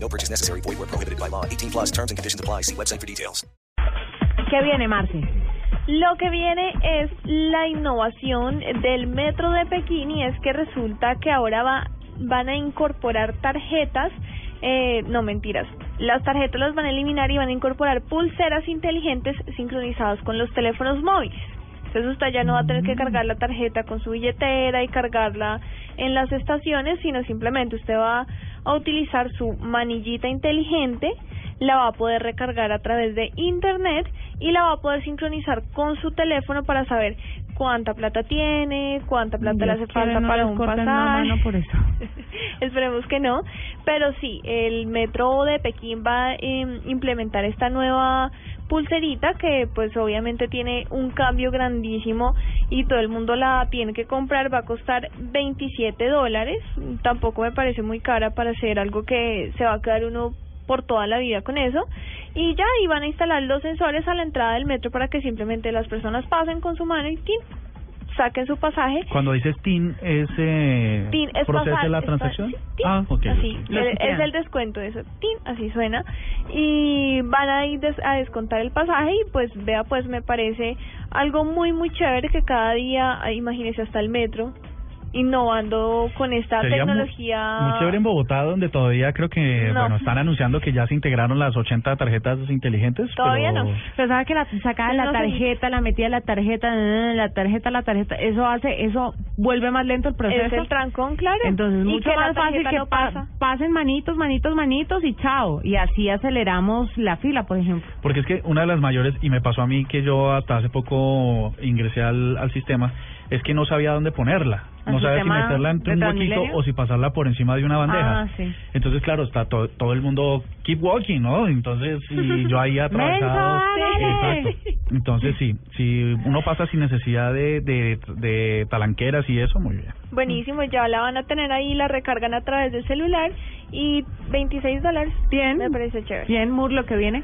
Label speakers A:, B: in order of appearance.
A: No purchase necessary. Void where prohibited by law. 18 plus terms and conditions apply. See website for details.
B: ¿Qué viene, Marce?
C: Lo que viene es la innovación del metro de Pekín y es que resulta que ahora va, van a incorporar tarjetas, eh, no mentiras, las tarjetas las van a eliminar y van a incorporar pulseras inteligentes sincronizadas con los teléfonos móviles. Entonces usted ya no va a tener que cargar la tarjeta con su billetera y cargarla en las estaciones, sino simplemente usted va a utilizar su manillita inteligente, la va a poder recargar a través de internet y la va a poder sincronizar con su teléfono para saber cuánta plata tiene, cuánta plata le hace falta
B: no
C: para un pasaje.
B: mano por eso.
C: Esperemos que no, pero sí, el metro de Pekín va a eh, implementar esta nueva pulserita que pues obviamente tiene un cambio grandísimo y todo el mundo la tiene que comprar, va a costar 27 dólares, tampoco me parece muy cara para hacer algo que se va a quedar uno por toda la vida con eso y ya y van a instalar los sensores a la entrada del metro para que simplemente las personas pasen con su mano y. saquen su pasaje
D: Cuando dices TIN, ¿es eh,
C: Tin es pasar-
D: la transacción?
C: tin,
D: ah, ok.
C: Así, el- es el descuento de eso. Tin, así suena. Y van a ir des- a descontar el pasaje y pues vea, pues me parece algo muy, muy chévere que cada día, imagínese hasta el metro, innovando con esta
D: Sería
C: tecnología.
D: Muy chévere en Bogotá, donde todavía creo que,
C: No.
D: bueno, están anunciando que ya se integraron las 80 tarjetas inteligentes.
C: Todavía
D: pero...
C: no.
B: Pero sabe que la sacaba
C: Yo
B: la
C: no sé.
B: tarjeta, la metía la tarjeta, la tarjeta, la tarjeta, eso hace, eso vuelve más lento el proceso.
C: Es el trancón, claro.
B: Entonces,
C: Y
B: mucho
C: la
B: más fácil que
C: no
B: pa-
C: pasa.
B: pasen manitos, manitos, manitos y chao. Y así aceleramos la fila, por ejemplo.
D: Porque es que una de las mayores, y me pasó a mí que yo hasta hace poco ingresé al, al sistema, es que no sabía dónde ponerla.
B: ¿Al
D: No sabía si meterla entre un huequito o si pasarla por encima de una bandeja.
B: Ah, sí.
D: Entonces, claro, está to- todo el mundo keep walking, ¿no? Entonces, y yo ahí atravesado. Exacto. Entonces, sí, si uno pasa sin necesidad de, de, de talanqueras y eso, muy bien.
C: Buenísimo, ya la van a tener ahí, la recargan a través del celular y 26 dólares.
B: Bien.
C: Me parece chévere.
B: Bien, Mur, lo que viene.